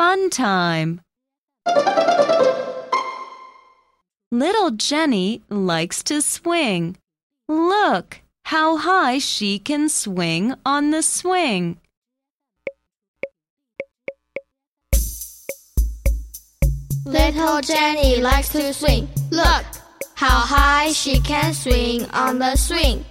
fun time. Little Jenny likes to swing. Look how high she can swing on the swing. Little Jenny likes to swing. Look how high she can swing on the swing.